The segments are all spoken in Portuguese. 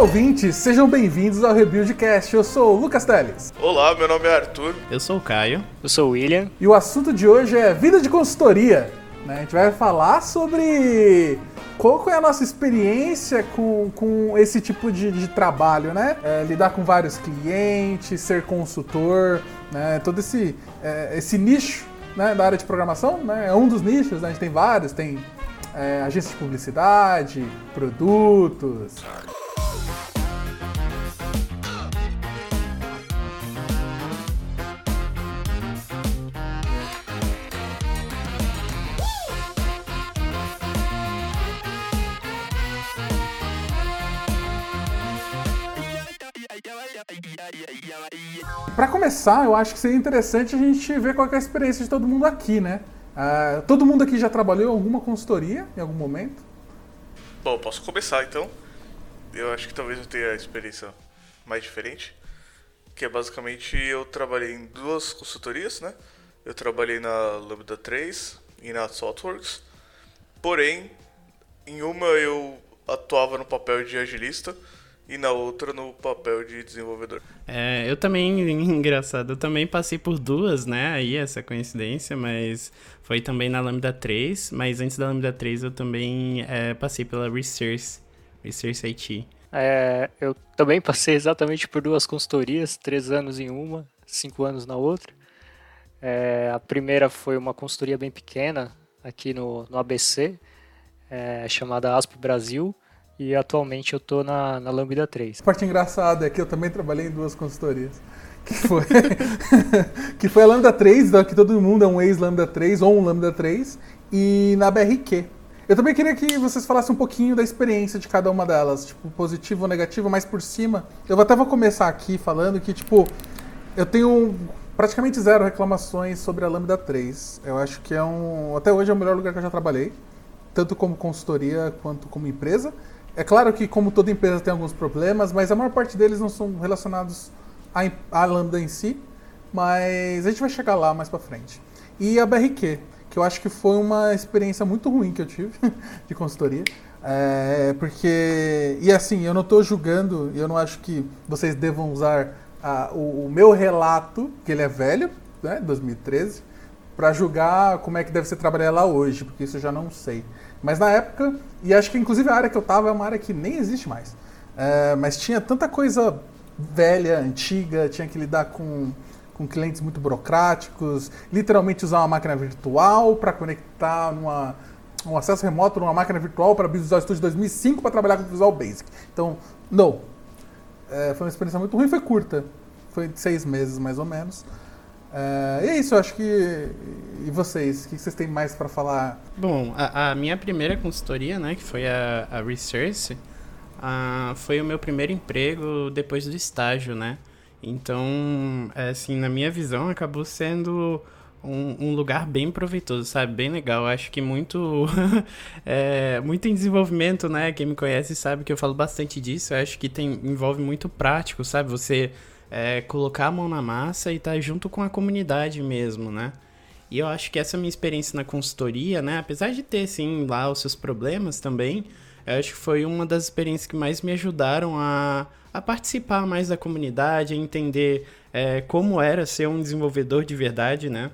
ouvintes, sejam bem-vindos ao Rebuildcast. Eu sou o Lucas Teles. Olá, meu nome é Arthur. Eu sou o Caio. Eu sou o William. E o assunto de hoje é vida de consultoria. Né? A gente vai falar sobre qual é a nossa experiência com, com esse tipo de, de trabalho, né? É, lidar com vários clientes, ser consultor, né? todo esse, é, esse nicho né, da área de programação, né? É um dos nichos, né? a gente tem vários, tem é, agência de publicidade, produtos. Para começar, eu acho que seria interessante a gente ver qual é a experiência de todo mundo aqui, né? Uh, todo mundo aqui já trabalhou em alguma consultoria em algum momento? Bom, posso começar então. Eu acho que talvez eu tenha a experiência mais diferente. Que é basicamente eu trabalhei em duas consultorias, né? Eu trabalhei na Lambda 3 e na Saltworks. Porém, em uma eu atuava no papel de agilista e na outra no papel de desenvolvedor. É, eu também, engraçado, eu também passei por duas, né, aí essa coincidência, mas foi também na Lambda 3, mas antes da Lambda 3 eu também é, passei pela Research, Research IT. É, eu também passei exatamente por duas consultorias, três anos em uma, cinco anos na outra. É, a primeira foi uma consultoria bem pequena aqui no, no ABC, é, chamada ASP Brasil, e atualmente eu estou na, na Lambda 3. A parte engraçada é que eu também trabalhei em duas consultorias. Que foi, que foi a Lambda 3, que todo mundo é um ex-Lambda 3 ou um Lambda 3, e na BRQ. Eu também queria que vocês falassem um pouquinho da experiência de cada uma delas, tipo, positivo ou negativo, mas por cima. Eu até vou começar aqui falando que, tipo, eu tenho praticamente zero reclamações sobre a Lambda 3. Eu acho que é um. Até hoje é o melhor lugar que eu já trabalhei, tanto como consultoria quanto como empresa. É claro que, como toda empresa, tem alguns problemas, mas a maior parte deles não são relacionados à, à Lambda em si, mas a gente vai chegar lá mais para frente. E a BRQ, que eu acho que foi uma experiência muito ruim que eu tive de consultoria. É, porque, e assim, eu não estou julgando, eu não acho que vocês devam usar a, o, o, meu relato, que ele é velho, né, 2013, para julgar como é que deve ser trabalhar lá hoje, porque isso eu já não sei. Mas na época, e acho que inclusive a área que eu tava é uma área que nem existe mais. É, mas tinha tanta coisa velha, antiga, tinha que lidar com, com clientes muito burocráticos, literalmente usar uma máquina virtual para conectar numa, um acesso remoto numa máquina virtual para Visual Studio 2005 para trabalhar com Visual Basic. Então, não. É, foi uma experiência muito ruim, foi curta. Foi de seis meses mais ou menos. Uh, e é isso, eu acho que. E vocês? O que vocês têm mais para falar? Bom, a, a, minha primeira consultoria, né, que foi a, a Research, uh, foi o meu primeiro emprego depois do estágio, né? Então, é, assim, na minha visão, acabou sendo um, um, lugar bem proveitoso, sabe? Bem legal. Acho que muito, é, muito em desenvolvimento, né? Quem me conhece sabe que eu falo bastante disso. Eu acho que tem, envolve muito prático, sabe? Você é, colocar a mão na massa e estar tá junto com a comunidade mesmo, né? E eu acho que essa minha experiência na consultoria, né, apesar de ter sim lá os seus problemas também, eu acho que foi uma das experiências que mais me ajudaram a, a participar mais da comunidade, a entender é, como era ser um desenvolvedor de verdade, né?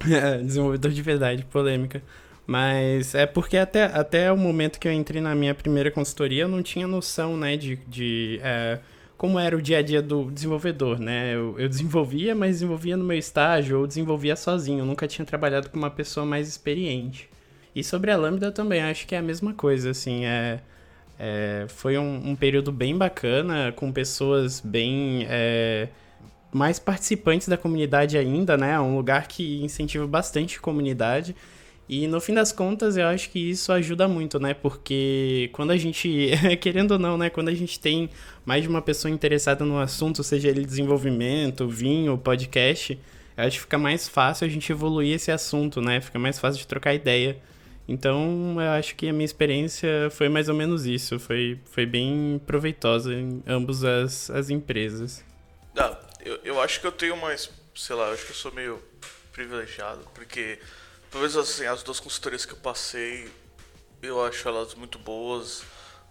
desenvolvedor de verdade, polêmica. Mas é porque até, até o momento que eu entrei na minha primeira consultoria, eu não tinha noção, né, de, de é, como era o dia a dia do desenvolvedor, né? Eu, eu, desenvolvia, mas desenvolvia no meu estágio ou desenvolvia sozinho. Eu nunca tinha trabalhado com uma pessoa mais experiente. E sobre a Lambda também, acho que é a mesma coisa, assim, é... é foi um, um, período bem bacana, com pessoas bem... É, mais participantes da comunidade ainda, né? É um lugar que incentiva bastante a comunidade. E no fim das contas, eu acho que isso ajuda muito, né? Porque quando a gente, querendo ou não, né? Quando a gente tem mais de uma pessoa interessada no assunto, seja ele desenvolvimento, vinho, podcast, eu acho que fica mais fácil a gente evoluir esse assunto, né? Fica mais fácil de trocar ideia. Então, eu acho que a minha experiência foi mais ou menos isso. Foi, foi bem proveitosa em ambas as, as empresas. Ah, eu, eu acho que eu tenho mais, sei lá, eu acho que eu sou meio privilegiado, porque menos assim, as duas consultorias que eu passei, eu acho elas muito boas,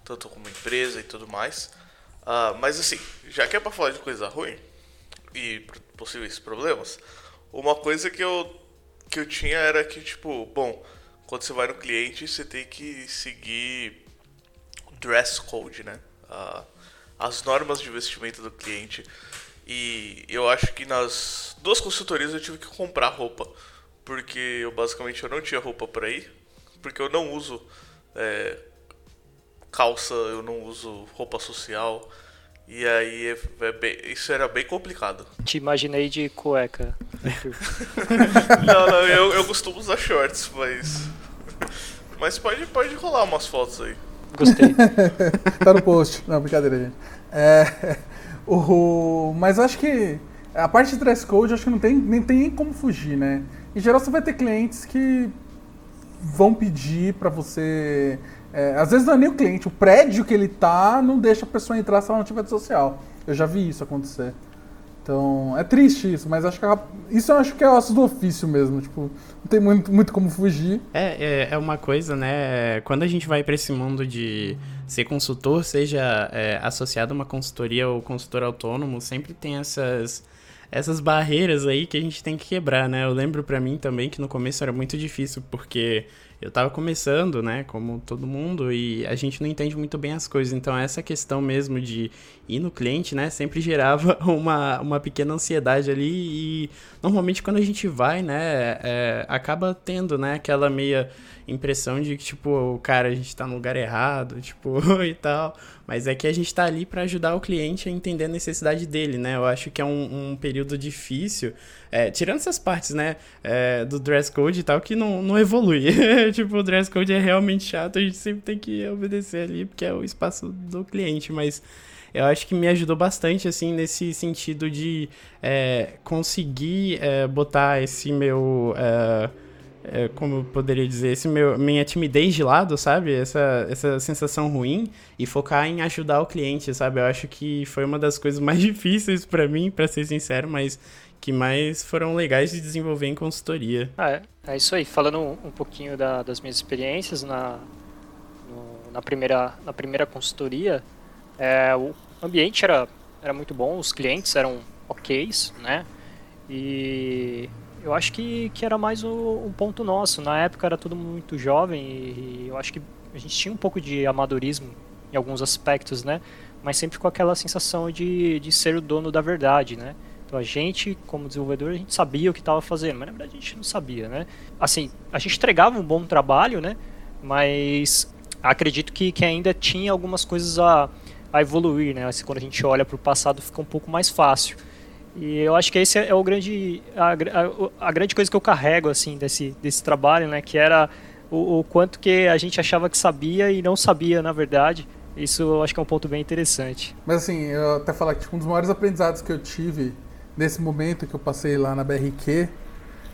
tanto como empresa e tudo mais. Uh, mas assim, já que é pra falar de coisa ruim e possíveis problemas, uma coisa que eu, que eu tinha era que, tipo, bom, quando você vai no cliente, você tem que seguir dress code, né? Uh, as normas de vestimento do cliente. E eu acho que nas duas consultorias eu tive que comprar roupa. Porque eu basicamente eu não tinha roupa para ir. Porque eu não uso é, calça, eu não uso roupa social. E aí é, é bem, isso era bem complicado. Te imaginei de cueca. não, não, eu, eu costumo usar shorts, mas. Mas pode, pode rolar umas fotos aí. Gostei. tá no post. Não, brincadeira, gente. É, o, mas acho que a parte de dress code acho que não tem nem tem como fugir, né? Em geral você vai ter clientes que vão pedir para você. É, às vezes não é nem o cliente, o prédio que ele tá não deixa a pessoa entrar se ela não tiver social. Eu já vi isso acontecer. Então, é triste isso, mas acho que isso eu acho que é osso do ofício mesmo, tipo, não tem muito, muito como fugir. É, é, é uma coisa, né, quando a gente vai para esse mundo de ser consultor, seja é, associado a uma consultoria ou consultor autônomo, sempre tem essas essas barreiras aí que a gente tem que quebrar, né? Eu lembro para mim também que no começo era muito difícil, porque eu tava começando, né, como todo mundo, e a gente não entende muito bem as coisas. Então, essa questão mesmo de ir no cliente, né, sempre gerava uma, uma pequena ansiedade ali. E normalmente, quando a gente vai, né, é, acaba tendo, né, aquela meia impressão de que, tipo, cara, a gente tá no lugar errado, tipo, e tal. Mas é que a gente tá ali para ajudar o cliente a entender a necessidade dele, né? Eu acho que é um, um período difícil. É, tirando essas partes, né, é, do dress code e tal, que não, não evolui. tipo, o dress code é realmente chato, a gente sempre tem que obedecer ali, porque é o espaço do cliente, mas eu acho que me ajudou bastante, assim, nesse sentido de é, conseguir é, botar esse meu. É, é, como eu poderia dizer, esse meu, minha timidez de lado, sabe? Essa, essa sensação ruim e focar em ajudar o cliente, sabe? Eu acho que foi uma das coisas mais difíceis para mim, para ser sincero, mas que mais foram legais de desenvolver em consultoria. Ah, é, é isso aí. Falando um, pouquinho da, das minhas experiências na, no, na, primeira, na primeira consultoria, é, o ambiente era, era muito bom, os clientes eram ok, né? E eu acho que, que era mais um, um ponto nosso. Na época era tudo muito jovem e, e eu acho que a gente tinha um pouco de amadorismo em alguns aspectos, né? Mas sempre com aquela sensação de, de ser o dono da verdade, né? Então a gente, como desenvolvedor, a gente sabia o que estava fazendo, mas na verdade a gente não sabia, né? Assim, a gente entregava um bom trabalho, né? Mas acredito que, que ainda tinha algumas coisas a, a evoluir, né? Assim, quando a gente olha para o passado fica um pouco mais fácil. E eu acho que esse é o grande a, a, a, grande coisa que eu carrego assim desse desse trabalho, né, que era o, o, quanto que a gente achava que sabia e não sabia, na verdade. Isso eu acho que é um ponto bem interessante. Mas assim, eu até falar que tipo, um dos maiores aprendizados que eu tive nesse momento que eu passei lá na BRQ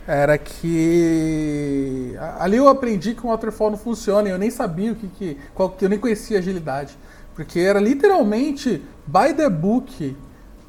era que ali eu aprendi que o waterfall não funciona, eu nem sabia o que que, qual, eu nem conhecia agilidade, porque era literalmente by the book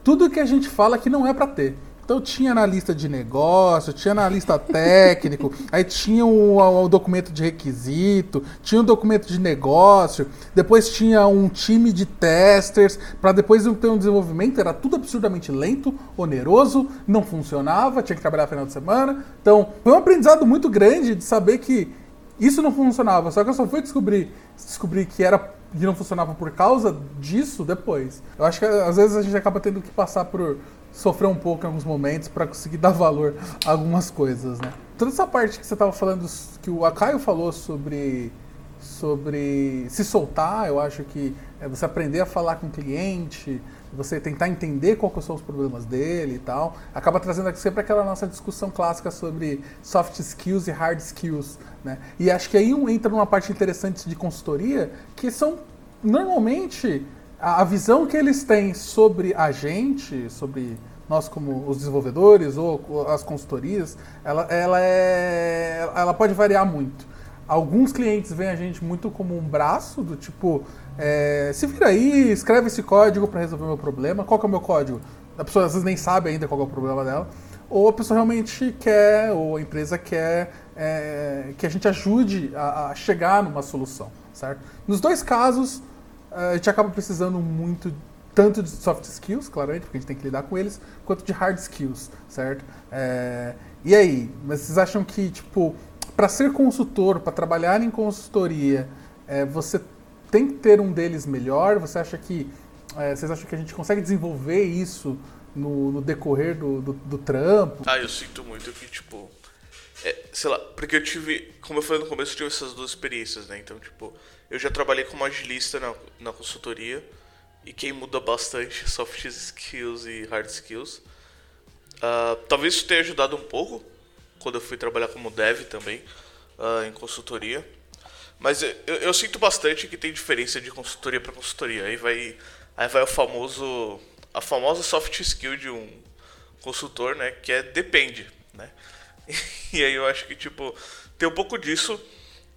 tudo que a gente fala que não é para ter. Então tinha na lista de negócio, tinha na lista técnico, aí tinha o, o, documento de requisito, tinha o documento de negócio, depois tinha um time de testers, para depois ter um desenvolvimento, era tudo absurdamente lento, oneroso, não funcionava, tinha que trabalhar final de semana. Então foi um aprendizado muito grande de saber que isso não funcionava, só que eu só fui descobrir, descobrir que era que não funcionava por causa disso depois. Eu acho que às vezes a gente acaba tendo que passar por sofrer um pouco em alguns momentos para conseguir dar valor a algumas coisas, né? Toda essa parte que você estava falando, que o Akaio falou sobre sobre se soltar, eu acho que é você aprender a falar com o cliente, você tentar entender quais são os problemas dele e tal, acaba trazendo sempre aquela nossa discussão clássica sobre soft skills e hard skills, né? E acho que aí entra numa parte interessante de consultoria, que são normalmente a, visão que eles têm sobre a gente, sobre nós como os desenvolvedores ou as consultorias, ela, ela, é, ela pode variar muito. Alguns clientes veem a gente muito como um braço, do tipo, é, se vira aí, escreve esse código para resolver o meu problema. Qual que é o meu código? A pessoa às vezes nem sabe ainda qual é o problema dela. Ou a pessoa realmente quer, ou a empresa quer é, que a gente ajude a, a, chegar numa solução, certo? Nos dois casos, a gente acaba precisando muito tanto de soft skills, claramente, porque a gente tem que lidar com eles, quanto de hard skills, certo? É, e aí, mas vocês acham que, tipo, para ser consultor, para trabalhar em consultoria, é, você tem que ter um deles melhor? Você acha que é, vocês acham que a gente consegue desenvolver isso no, no decorrer do, do, do, trampo? Ah, eu sinto muito que, tipo. É, sei lá, porque eu tive. Como eu falei no começo, eu tive essas duas experiências, né? Então, tipo, eu já trabalhei como agilista na, na consultoria. E quem muda bastante é soft skills e hard skills. Uh, talvez isso tenha ajudado um pouco quando eu fui trabalhar como dev também, uh, em consultoria. Mas eu, eu, sinto bastante que tem diferença de consultoria para consultoria. Aí vai, aí vai o famoso, a famosa soft skill de um consultor, né? Que é depende, né? E aí eu acho que tipo tem um pouco disso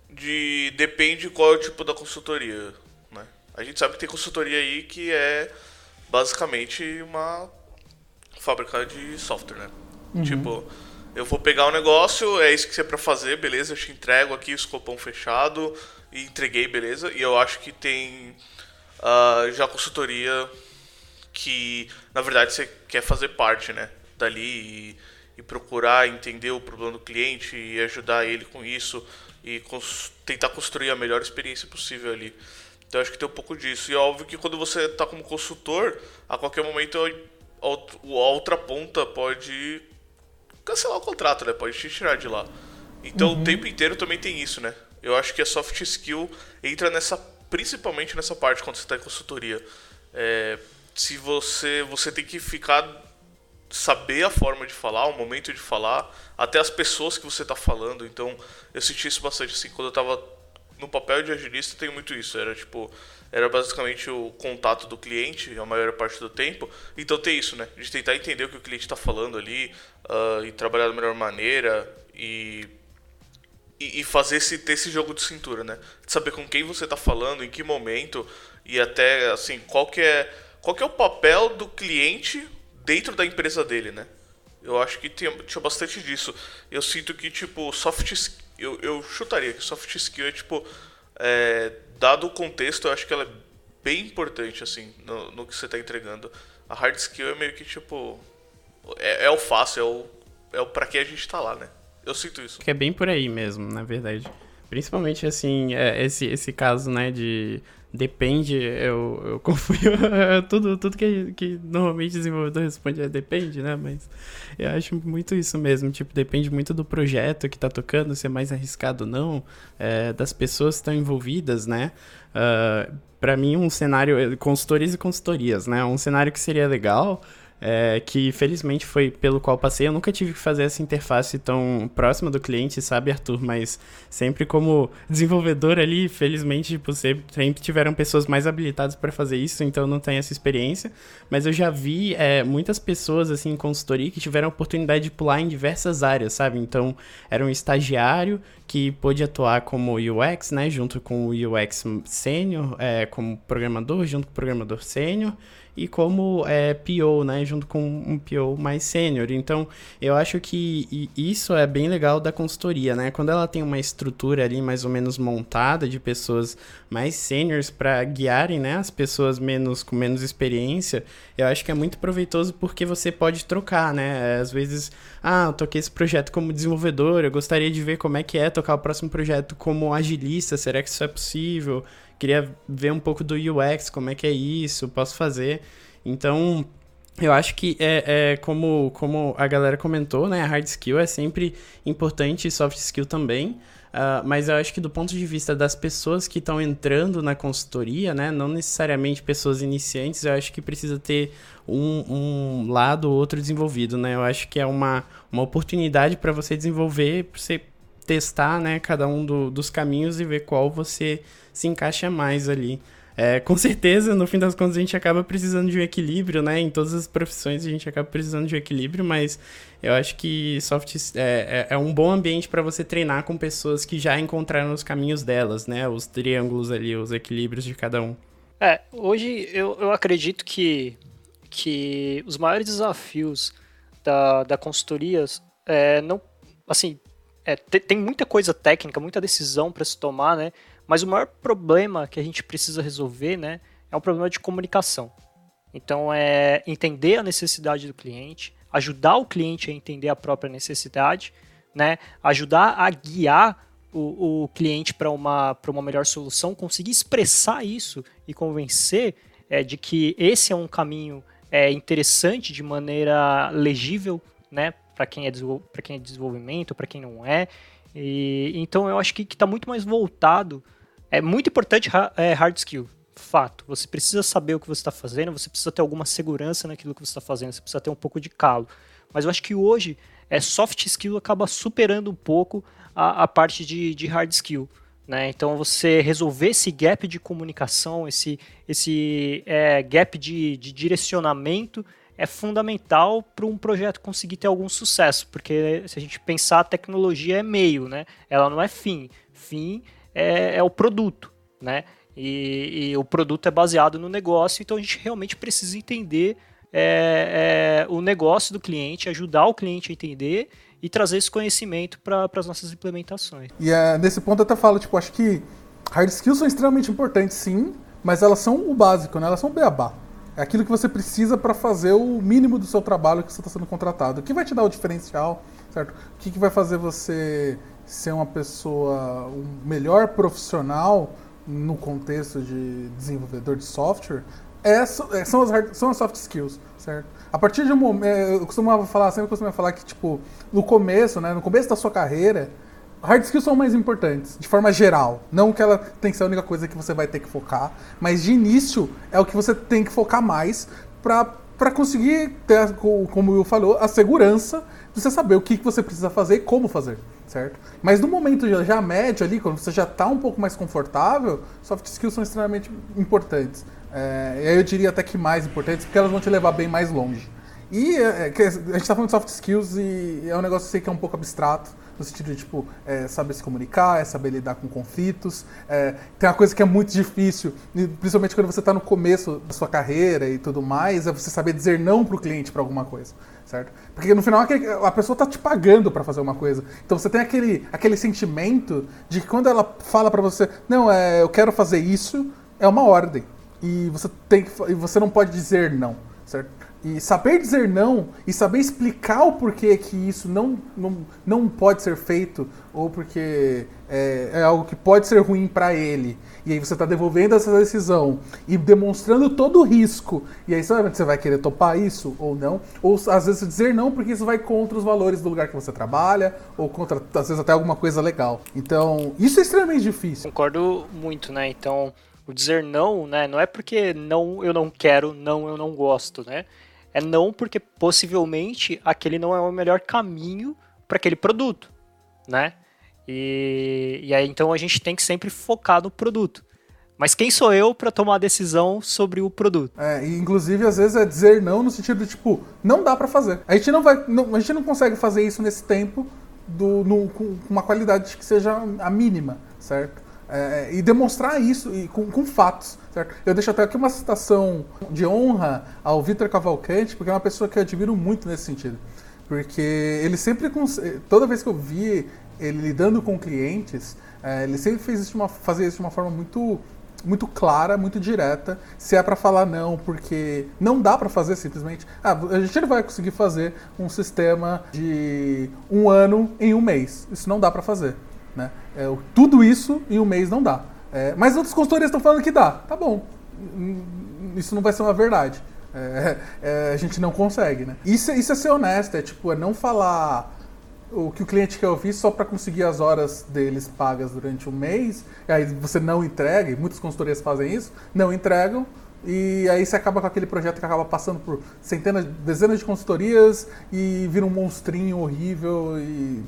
de depende qual é o tipo da consultoria, né? A gente sabe que tem consultoria aí que é basicamente uma fábrica de software, né? Uhum. Tipo eu vou pegar o um negócio, é isso que você é pra fazer, beleza, eu te entrego aqui o escopão fechado e entreguei, beleza. E eu acho que tem uh, já consultoria que, na verdade, você quer fazer parte, né, dali e, e procurar entender o problema do cliente e ajudar ele com isso e cons tentar construir a melhor experiência possível ali. Então acho que tem um pouco disso. E é óbvio que quando você está como consultor, a qualquer momento a outra ponta pode cancelar o contrato, né? Pode te tirar de lá. Então uhum. o tempo inteiro também tem isso, né? Eu acho que a soft skill entra nessa, principalmente nessa parte quando você está em consultoria. É, se você, você tem que ficar, saber a forma de falar, o momento de falar, até as pessoas que você está falando. Então eu senti isso bastante assim quando eu estava no papel de agilista tem muito isso. Era tipo, era basicamente o contato do cliente a maior parte do tempo. Então tem isso, né? De tentar entender o que o cliente está falando ali uh, e trabalhar da melhor maneira e, e, fazer esse, ter esse jogo de cintura, né? De saber com quem você está falando, em que momento e até assim qual que é qual que é o papel do cliente dentro da empresa dele, né? Eu acho que tinha, tinha bastante disso. Eu sinto que tipo soft eu, eu chutaria que soft skill é tipo é, dado o contexto, eu acho que ela é bem importante, assim, no, no que você está entregando. A hard skill é meio que tipo. É, é o fácil, é o, é o pra que a gente tá lá, né? Eu sinto isso. Que é bem por aí mesmo, na verdade. Principalmente, assim, é, esse, esse caso, né, de depende, eu, eu confio tudo, tudo que, que normalmente desenvolvedor responde é depende, né? Mas eu acho muito isso mesmo, tipo, depende muito do projeto que tá tocando, se é mais arriscado ou não, é, das pessoas que estão envolvidas, né? Uh, para mim, um cenário, consultores e consultorias, né? Um cenário que seria legal é, que felizmente foi pelo qual passei. Eu nunca tive que fazer essa interface tão próxima do cliente, sabe, Arthur? Mas sempre como desenvolvedor ali, felizmente, tipo, sempre tiveram pessoas mais habilitadas para fazer isso, então eu não tenho essa experiência. Mas eu já vi é, muitas pessoas, assim, em consultoria que tiveram a oportunidade de pular em diversas áreas, sabe? Então, era um estagiário que pôde atuar como UX, né, junto com o UX sênior, é, como programador, junto com o programador sênior e como é, PO, né, junto com um PO mais sênior. Então, eu acho que isso é bem legal da consultoria, né? Quando ela tem uma estrutura ali mais ou menos montada de pessoas mais sêniores para guiarem, né, as pessoas menos com menos experiência, eu acho que é muito proveitoso porque você pode trocar, né? Às vezes, ah, eu toquei esse projeto como desenvolvedor, eu gostaria de ver como é que é tocar o próximo projeto como agilista, será que isso é possível? queria ver um pouco do UX, como é que é isso, posso fazer. Então, eu acho que é, é, como, como a galera comentou, né? A hard skill é sempre importante e soft skill também. Uh, mas eu acho que do ponto de vista das pessoas que estão entrando na consultoria, né? Não necessariamente pessoas iniciantes, eu acho que precisa ter um, um lado ou outro desenvolvido, né? Eu acho que é uma, uma oportunidade para você desenvolver, para você testar, né? Cada um do, dos caminhos e ver qual você se encaixa mais ali. É, com certeza, no fim das contas, a gente acaba precisando de um equilíbrio, né? Em todas as profissões a gente acaba precisando de um equilíbrio, mas eu acho que soft é, é, é um bom ambiente para você treinar com pessoas que já encontraram os caminhos delas, né? Os triângulos ali, os equilíbrios de cada um. É, hoje eu, eu acredito que, que os maiores desafios da, da consultoria é, não, assim, é, tem muita coisa técnica, muita decisão para se tomar, né? Mas o maior problema que a gente precisa resolver, né, é um problema de comunicação. Então é entender a necessidade do cliente, ajudar o cliente a entender a própria necessidade, né? Ajudar a guiar o, o cliente para uma, uma melhor solução, conseguir expressar isso e convencer é, de que esse é um caminho é, interessante de maneira legível, né? Para quem, é para quem é desenvolvimento, para quem não é. E, então eu acho que está muito mais voltado. É muito importante é, hard skill, fato. Você precisa saber o que você está fazendo, você precisa ter alguma segurança naquilo que você está fazendo, você precisa ter um pouco de calo. Mas eu acho que hoje é soft skill acaba superando um pouco a, a parte de, de hard skill. Né? Então você resolver esse gap de comunicação, esse, esse é, gap de, de direcionamento é fundamental para um projeto conseguir ter algum sucesso, porque se a gente pensar a tecnologia é meio, né? Ela não é fim. Fim é, é o produto, né? E, e, o produto é baseado no negócio, então a gente realmente precisa entender é, é, o negócio do cliente, ajudar o cliente a entender e trazer esse conhecimento para as nossas implementações. E é, nesse ponto eu até falo, tipo, acho que hard skills são extremamente importantes, sim, mas elas são o básico, né? Elas são o beabá. É aquilo que você precisa para fazer o mínimo do seu trabalho que você está sendo contratado. O que vai te dar o diferencial, certo? O que, que vai fazer você ser uma pessoa, um melhor profissional no contexto de desenvolvedor de software, é, é são, as hard, são as soft skills, certo? A partir de um momento, é, eu costumava falar, sempre costumava falar que, tipo, no começo, né, no começo da sua carreira, hard skills são mais importantes, de forma geral. Não que ela tem que ser a única coisa que você vai ter que focar, mas de início é o que você tem que focar mais para conseguir ter, como o Will falou, a segurança de você saber o que, que você precisa fazer e como fazer, certo? Mas no momento já, já médio ali, quando você já está um pouco mais confortável, soft skills são extremamente importantes. É, eu diria até que mais importantes, porque elas vão te levar bem mais longe. E é, é a gente está falando de soft skills e é um negócio sei que é um pouco abstrato, no sentido de, tipo, é, saber se comunicar, é saber lidar com conflitos. É, tem uma coisa que é muito difícil, principalmente quando você está no começo da sua carreira e tudo mais, é você saber dizer não para o cliente para alguma coisa, certo? Porque no final a pessoa está te pagando para fazer uma coisa. Então você tem aquele, aquele sentimento de que quando ela fala para você, não, é, eu quero fazer isso, é uma ordem. E você, tem que, e você não pode dizer não, certo? E saber dizer não e saber explicar o porquê que isso não, não, não pode ser feito ou porque é, é algo que pode ser ruim para ele. E aí você está devolvendo essa decisão e demonstrando todo o risco. E aí você vai querer topar isso ou não. Ou às vezes dizer não porque isso vai contra os valores do lugar que você trabalha ou contra, às vezes, até alguma coisa legal. Então, isso é extremamente difícil. Concordo muito, né? Então, o dizer não, né? Não é porque não eu não quero, não eu não gosto, né? É não porque possivelmente aquele não é o melhor caminho para aquele produto, né? E, e aí então a gente tem que sempre focar no produto. Mas quem sou eu para tomar a decisão sobre o produto? É, inclusive às vezes é dizer não no sentido de tipo, não dá para fazer. A gente não vai, não, a gente não consegue fazer isso nesse tempo do, no, com uma qualidade que seja a mínima, certo? É, e demonstrar isso e com, com, fatos. Certo? Eu deixo até aqui uma citação de honra ao Vitor Cavalcante, porque é uma pessoa que eu admiro muito nesse sentido. Porque ele sempre, toda vez que eu vi ele lidando com clientes, é, ele sempre fez isso de uma, fazia isso de uma forma muito muito clara, muito direta, se é para falar não, porque não dá para fazer simplesmente. Ah, a gente não vai conseguir fazer um sistema de um ano em um mês. Isso não dá para fazer. Né? É, tudo isso em um mês não dá. É, mas outras consultorias estão falando que dá. Tá bom. Isso não vai ser uma verdade. É, é, a gente não consegue, né? Isso, é, isso é ser honesto, é tipo, é não falar o que o cliente quer ouvir só para conseguir as horas deles pagas durante um mês, e aí você não entrega, e muitas consultorias fazem isso, não entregam, e aí você acaba com aquele projeto que acaba passando por centenas, dezenas de consultorias e vira um monstrinho horrível e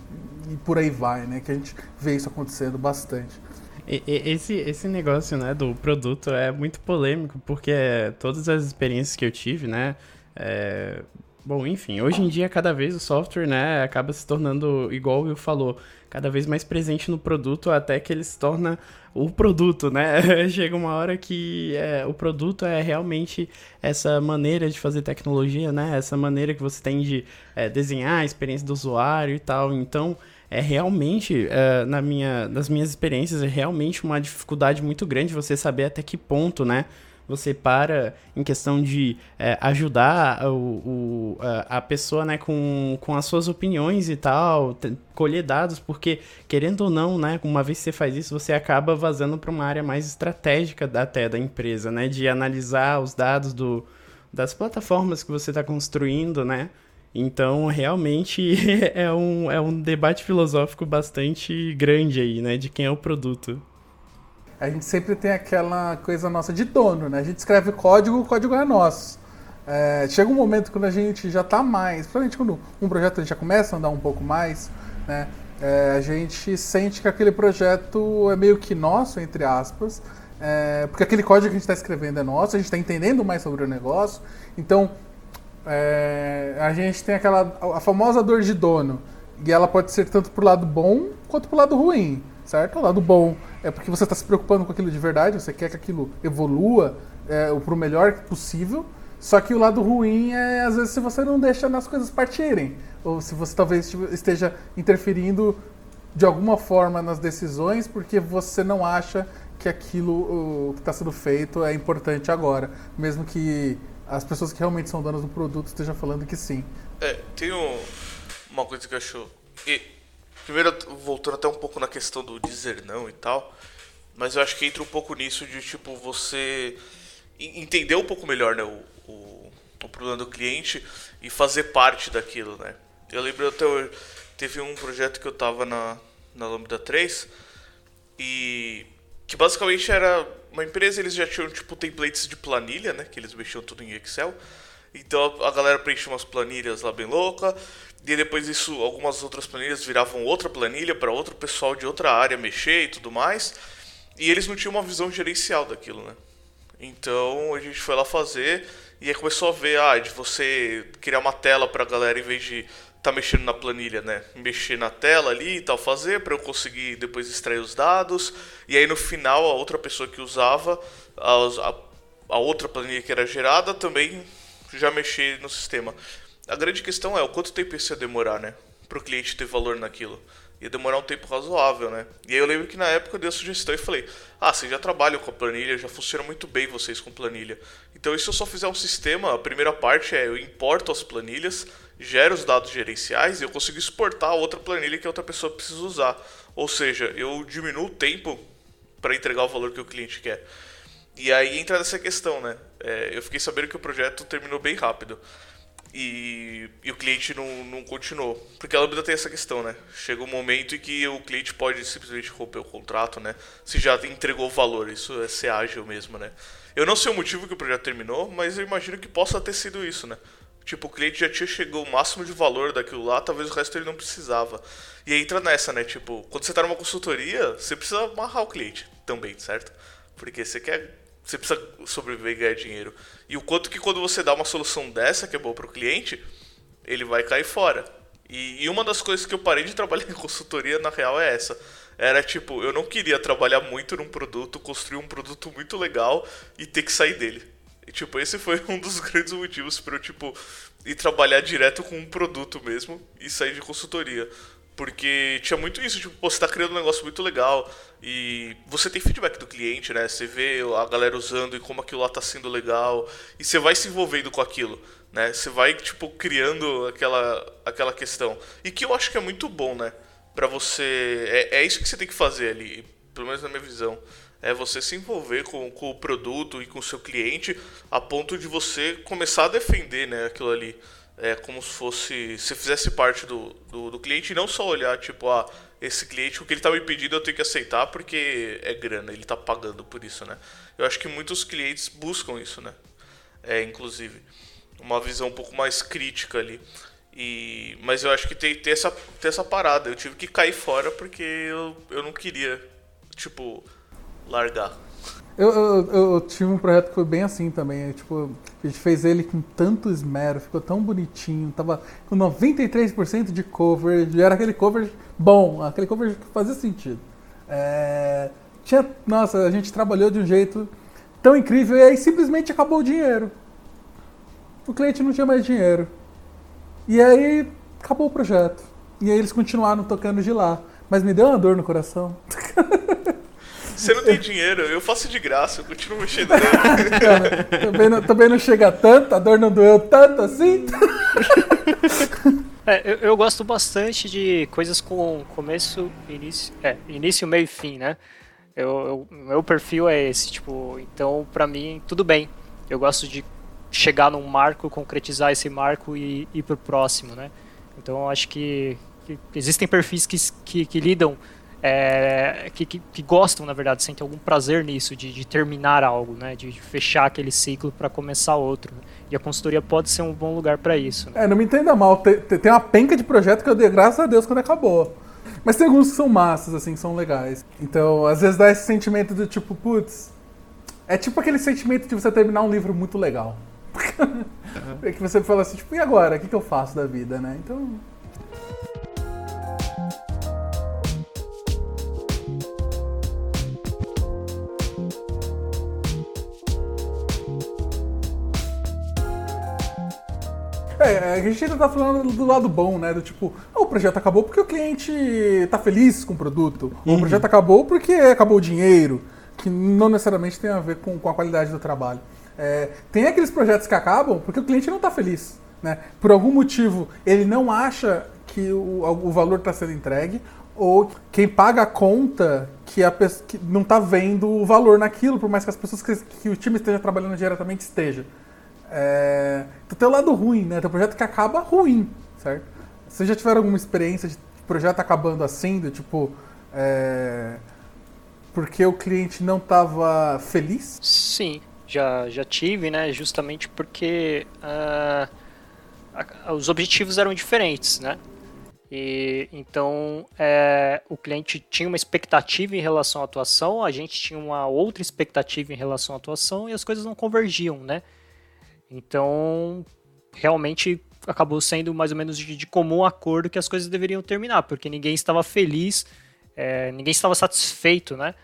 e por aí vai, né? Que a gente vê isso acontecendo bastante. Esse, esse negócio né, do produto é muito polêmico, porque todas as experiências que eu tive, né? É... Bom, enfim, hoje em dia cada vez o software né, acaba se tornando, igual o Will falou, cada vez mais presente no produto até que ele se torna o produto, né? Chega uma hora que é, o produto é realmente essa maneira de fazer tecnologia, né? Essa maneira que você tem de é, desenhar a experiência do usuário e tal. Então, é realmente, uh, na minha, nas minhas experiências, é realmente uma dificuldade muito grande você saber até que ponto, né? Você para em questão de é, ajudar o, o, a, pessoa, né, com, com as suas opiniões e tal, colher dados, porque, querendo ou não, né, uma vez que você faz isso, você acaba vazando para uma área mais estratégica da, até da empresa, né, de analisar os dados do, das plataformas que você está construindo, né, então, realmente é um, é um debate filosófico bastante grande aí, né? De quem é o produto. A gente sempre tem aquela coisa nossa de dono, né? A gente escreve código, o código é nosso. É, chega um momento quando a gente já está mais, principalmente quando um projeto já começa a andar um pouco mais, né? É, a gente sente que aquele projeto é meio que nosso, entre aspas, é, porque aquele código que a gente está escrevendo é nosso, a gente está entendendo mais sobre o negócio. Então, é, a gente tem aquela a famosa dor de dono e ela pode ser tanto pro lado bom quanto pro lado ruim, certo? O lado bom é porque você está se preocupando com aquilo de verdade, você quer que aquilo evolua é, para o melhor possível. Só que o lado ruim é às vezes se você não deixa as coisas partirem, ou se você talvez esteja interferindo de alguma forma nas decisões porque você não acha que aquilo que está sendo feito é importante agora, mesmo que as pessoas que realmente são donas do produto estejam falando que sim. É, tem um, uma coisa que eu acho. E, primeiro, voltando até um pouco na questão do dizer não e tal, mas eu acho que entra um pouco nisso de tipo você entender um pouco melhor né, o, o, o problema do cliente e fazer parte daquilo, né? Eu lembro até teve um projeto que eu tava na, na Lambda 3 e que basicamente era uma empresa, eles já tinham tipo templates de planilha, né? Que eles mexiam tudo em Excel. Então a galera preenchia umas planilhas lá bem louca. E depois isso, algumas outras planilhas viravam outra planilha para outro pessoal de outra área mexer e tudo mais. E eles não tinham uma visão gerencial daquilo, né? Então a gente foi lá fazer e aí começou a ver, ah, de você criar uma tela pra galera em vez de tá mexendo na planilha, né? Mexer na tela ali e tal, fazer para eu conseguir depois extrair os dados. E aí no final a outra pessoa que usava a, a, a outra planilha que era gerada também já mexer no sistema. A grande questão é o quanto tempo isso ia demorar, né? Para o cliente ter valor naquilo. Ia demorar um tempo razoável, né? E aí eu lembro que na época eu dei a sugestão e falei: Ah, vocês já trabalham com a planilha, já funciona muito bem vocês com planilha. Então, e se eu só fizer um sistema, a primeira parte é eu importo as planilhas, gero os dados gerenciais e eu consigo exportar a outra planilha que a outra pessoa precisa usar. Ou seja, eu diminuo o tempo para entregar o valor que o cliente quer. E aí entra nessa questão, né? É, eu fiquei sabendo que o projeto terminou bem rápido. E, e, o cliente não, não continuou. Porque a Lambda tem essa questão, né? Chega um momento em que o cliente pode simplesmente romper o contrato, né? Se já entregou o valor, isso é ser ágil mesmo, né? Eu não sei o motivo que o projeto terminou, mas eu imagino que possa ter sido isso, né? Tipo, o cliente já tinha chegado o máximo de valor daquilo lá, talvez o resto ele não precisava. E aí entra nessa, né? Tipo, quando você tá numa consultoria, você precisa amarrar o cliente também, certo? Porque você quer. Você precisa sobreviver e ganhar dinheiro. E o quanto que quando você dá uma solução dessa que é boa pro cliente, ele vai cair fora. E, e uma das coisas que eu parei de trabalhar em consultoria, na real, é essa. Era tipo, eu não queria trabalhar muito num produto, construir um produto muito legal e ter que sair dele. E, tipo, esse foi um dos grandes motivos para eu, tipo, ir trabalhar direto com um produto mesmo e sair de consultoria. Porque tinha muito isso, tipo, pô, você tá criando um negócio muito legal e você tem feedback do cliente, né? Você vê a galera usando e como aquilo lá tá sendo legal e você vai se envolvendo com aquilo, né? Você vai, tipo, criando aquela, aquela questão. E que eu acho que é muito bom, né? Pra você... É, é isso que você tem que fazer ali, pelo menos na minha visão é você se envolver com, com o produto e com o seu cliente a ponto de você começar a defender né, aquilo ali. É como se fosse. Se fizesse parte do, do, do cliente e não só olhar, tipo, ah, esse cliente, o que ele está me pedindo eu tenho que aceitar porque é grana, ele está pagando por isso, né? Eu acho que muitos clientes buscam isso, né? É, inclusive. Uma visão um pouco mais crítica ali. E, mas eu acho que tem, tem, essa, tem essa parada. Eu tive que cair fora porque eu, eu não queria, tipo, largar. Eu, eu, eu, tive um projeto que foi bem assim também. Tipo, a gente fez ele com tanto esmero, ficou tão bonitinho, tava com 93% de cover, era aquele cover bom, aquele cover que fazia sentido. É, tinha, nossa, a gente trabalhou de um jeito tão incrível e aí simplesmente acabou o dinheiro. O cliente não tinha mais dinheiro. E aí acabou o projeto. E aí eles continuaram tocando de lá. Mas me deu uma dor no coração. Você não tem dinheiro, eu faço de graça, eu continuo mexendo nele. Cara, também, não, também não chega tanto, a dor não doeu tanto assim. É, eu, eu gosto bastante de coisas com começo, início, é, início, meio e fim, né? Eu, eu, meu perfil é esse, tipo, então pra mim tudo bem. Eu gosto de chegar num marco, concretizar esse marco e ir pro próximo, né? Então eu acho que, que existem perfis que, que, que lidam, é, que, que, que, gostam, na verdade, sentem algum prazer nisso, de, de terminar algo, né? De, de fechar aquele ciclo para começar outro. E a consultoria pode ser um bom lugar para isso. Né? É, não me entenda mal, tem, tem uma penca de projeto que eu dei graças a Deus quando acabou. Mas tem alguns que são massas, assim, que são legais. Então, às vezes dá esse sentimento do tipo, putz. É tipo aquele sentimento de você terminar um livro muito legal. Uhum. é que você fala assim, tipo, e agora? O que, que eu faço da vida, né? Então. É, a gente ainda tá falando do lado bom, né? Do tipo, oh, o projeto acabou porque o cliente tá feliz com o produto. Uhum. Ou o projeto acabou porque acabou o dinheiro, que não necessariamente tem a ver com, com a qualidade do trabalho. É, tem aqueles projetos que acabam porque o cliente não está feliz. Né? Por algum motivo, ele não acha que o, o valor está sendo entregue, ou quem paga a conta que, a, que não está vendo o valor naquilo, por mais que as pessoas que, que o time esteja trabalhando diretamente esteja. É, tem o lado ruim, né? Tem um projeto que acaba ruim, certo? Vocês já tiveram alguma experiência de projeto acabando assim, do tipo. É, porque o cliente não estava feliz? Sim, já, já tive, né? Justamente porque uh, a, os objetivos eram diferentes, né? E, então, é, o cliente tinha uma expectativa em relação à atuação, a gente tinha uma outra expectativa em relação à atuação e as coisas não convergiam, né? Então, realmente acabou sendo mais ou menos de, de comum acordo que as coisas deveriam terminar, porque ninguém estava feliz, é, ninguém estava satisfeito, né?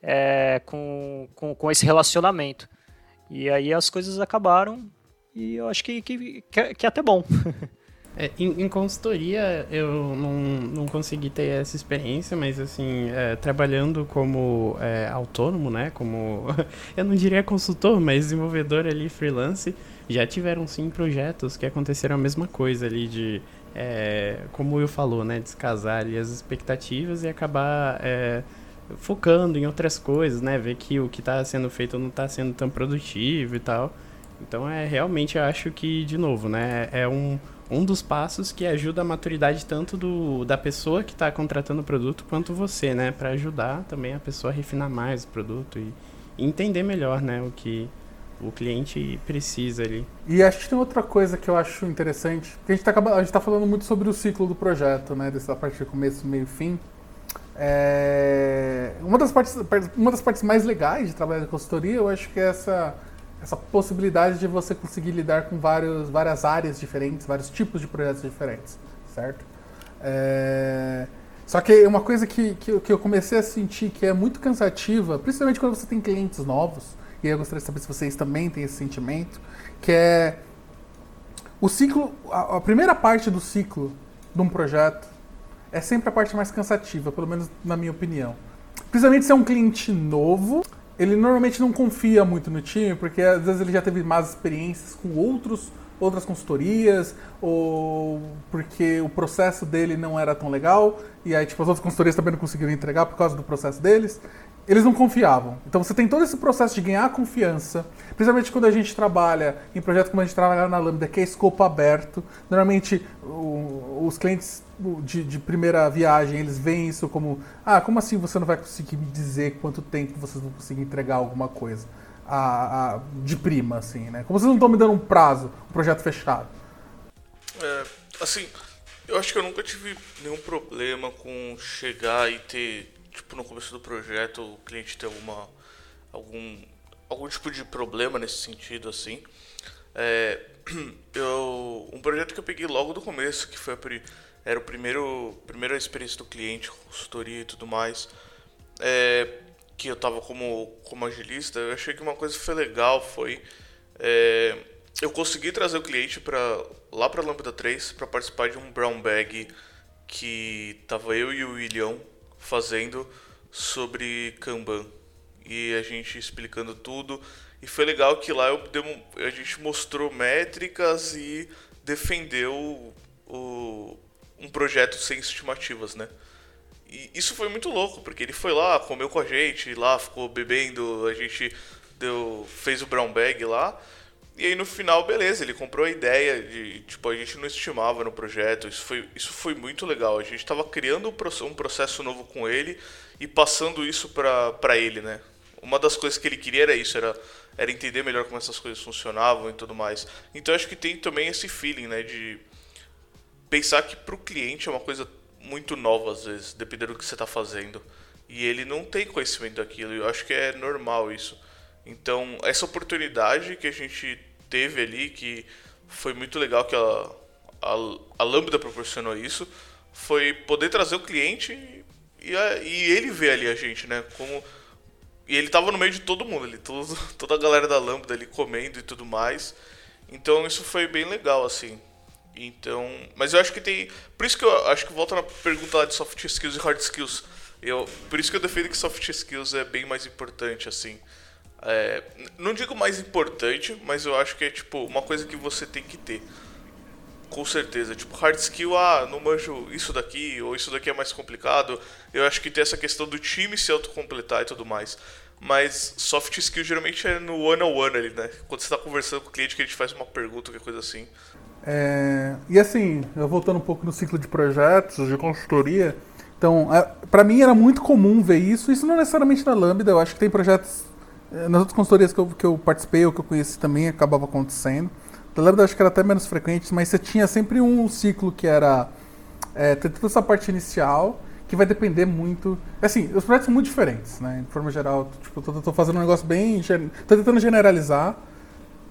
É, com, com, com esse relacionamento. E aí as coisas acabaram e eu acho que, que, que é até bom. É, em, em, consultoria eu não, não consegui ter essa experiência, mas assim, é, trabalhando como é, autônomo, né? Como. eu não diria consultor, mas desenvolvedor ali, freelance, já tiveram sim projetos que aconteceram a mesma coisa ali de. É, como Will falou, né? Descasar ali as expectativas e acabar é, focando em outras coisas, né? Ver que o que está sendo feito não está sendo tão produtivo e tal. Então é realmente eu acho que, de novo, né? É um, um dos passos que ajuda a maturidade tanto do, da pessoa que está contratando o produto quanto você, né? Para ajudar também a pessoa a refinar mais o produto e, entender melhor, né? O que o cliente precisa ali. E acho que tem outra coisa que eu acho interessante, que a gente está tá falando muito sobre o ciclo do projeto, né? Dessa parte de começo, meio fim. É... Uma, das partes, uma das partes mais legais de trabalhar na consultoria, eu acho que é essa, essa possibilidade de você conseguir lidar com vários, várias áreas diferentes, vários tipos de projetos diferentes, certo? É... Só que uma coisa que, que, que eu comecei a sentir que é muito cansativa, principalmente quando você tem clientes novos, e eu gostaria de saber se vocês também têm esse sentimento, que é o ciclo, a, a primeira parte do ciclo de um projeto é sempre a parte mais cansativa, pelo menos na minha opinião. Principalmente se é um cliente novo, ele normalmente não confia muito no time, porque às vezes ele já teve más experiências com outros, outras consultorias, ou porque o processo dele não era tão legal, e aí tipo, as outras consultorias também não conseguiram entregar por causa do processo deles eles não confiavam. Então você tem todo esse processo de ganhar confiança, principalmente quando a gente trabalha em projetos como a gente trabalha na Lambda, que é escopo aberto. Normalmente o, os clientes de, de, primeira viagem, eles veem isso como, ah, como assim você não vai conseguir me dizer quanto tempo vocês vão conseguir entregar alguma coisa a, a, de prima, assim, né? Como vocês não estão me dando um prazo, um projeto fechado? É, assim, eu acho que eu nunca tive nenhum problema com chegar e ter tipo, no começo do projeto o cliente tem alguma, algum, algum tipo de problema nesse sentido, assim. É, eu, um projeto que eu peguei logo do começo, que foi a, era o primeiro primeira experiência do cliente, consultoria e tudo mais, é, que eu estava como, como agilista, eu achei que uma coisa que foi legal foi é, eu consegui trazer o cliente para lá para Lambda 3 para participar de um brown bag que tava eu e o William fazendo sobre Kanban. e a gente explicando tudo. E foi legal que lá eu a gente mostrou métricas e defendeu o, um projeto sem estimativas, né? E isso foi muito louco, porque ele foi lá, comeu com a gente, lá ficou bebendo, a gente deu, fez o brown bag lá. E aí no final, beleza, ele comprou a ideia de, tipo, a gente não estimava no projeto. Isso foi, isso foi muito legal. A gente estava criando um processo novo com ele e passando isso para ele, né? Uma das coisas que ele queria era isso, era, era entender melhor como essas coisas funcionavam e tudo mais. Então acho que tem também esse feeling, né, de pensar que para o cliente é uma coisa muito nova às vezes, dependendo do que você está fazendo. E ele não tem conhecimento daquilo. Eu acho que é normal isso. Então, essa oportunidade que a gente teve ali, que foi muito legal que a, a, a Lambda proporcionou isso, foi poder trazer o cliente e, a, e ele ver ali a gente, né? Como, e ele tava no meio de todo mundo ali, todo, toda a galera da Lambda ali comendo e tudo mais. Então isso foi bem legal, assim. Então, mas eu acho que tem. Por isso que eu acho que volta na pergunta lá de soft skills e hard skills. Eu, por isso que eu defendo que soft skills é bem mais importante, assim. É, não digo mais importante, mas eu acho que é tipo uma coisa que você tem que ter. Com certeza. Tipo, hard skill, ah, não manjo isso daqui, ou isso daqui é mais complicado. Eu acho que tem essa questão do time se autocompletar e tudo mais. Mas soft skill geralmente é no one-on-one ali, né? Quando você está conversando com o cliente que a gente faz uma pergunta, qualquer coisa assim. É, e assim, eu voltando um pouco no ciclo de projetos, de consultoria, então, é, para mim era muito comum ver isso, isso não necessariamente na Lambda, eu acho que tem projetos é, nas outras consultorias que eu, que eu participei ou que eu conheci também acabava acontecendo. Na Lambda acho que era até menos frequente, mas você tinha sempre um ciclo que era é, ter toda essa parte inicial, que vai depender muito. Assim, os projetos são muito diferentes, né? De forma geral, tipo, tô, tô fazendo um negócio bem. tô tentando generalizar,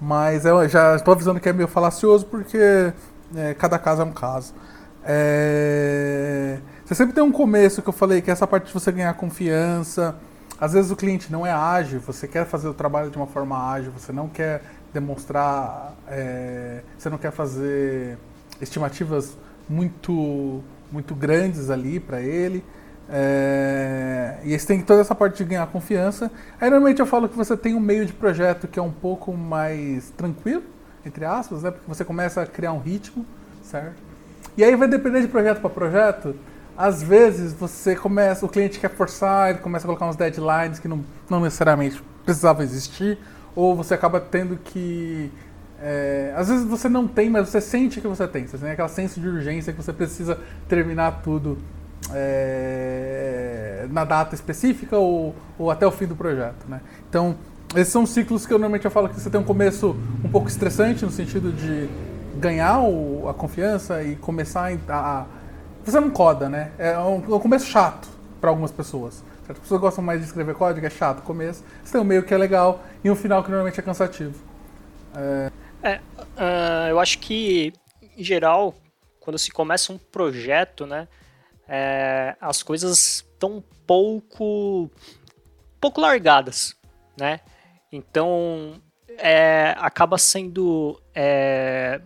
mas eu já estou avisando que é meio falacioso porque é, cada caso é um caso. É... Você sempre tem um começo que eu falei, que é essa parte de você ganhar confiança. Às vezes o cliente não é ágil, você quer fazer o trabalho de uma forma ágil, você não quer demonstrar, é... você não quer fazer estimativas muito, muito grandes ali para ele. É, e você tem toda essa parte de ganhar confiança. Aí normalmente eu falo que você tem um meio de projeto que é um pouco mais tranquilo, entre aspas, né? Porque você começa a criar um ritmo, certo? E aí vai depender de projeto para projeto. Às vezes você começa, o cliente quer forçar, ele começa a colocar uns deadlines que não, não necessariamente precisavam existir, ou você acaba tendo que é, às vezes você não tem, mas você sente que você tem. Você tem aquela senso de urgência que você precisa terminar tudo é, na data específica ou, ou até o fim do projeto. Né? Então, esses são ciclos que eu normalmente eu falo que você tem um começo um pouco estressante no sentido de ganhar o, a confiança e começar a, a, Você não coda, né? É um, é um começo chato para algumas pessoas. Certas pessoas gostam mais de escrever código, é chato o começo. Você tem um meio que é legal e um final que normalmente é cansativo. É, é uh, eu acho que, em geral, quando se começa um projeto, né? É, as coisas estão pouco, pouco largadas, né? Então é, acaba sendo é,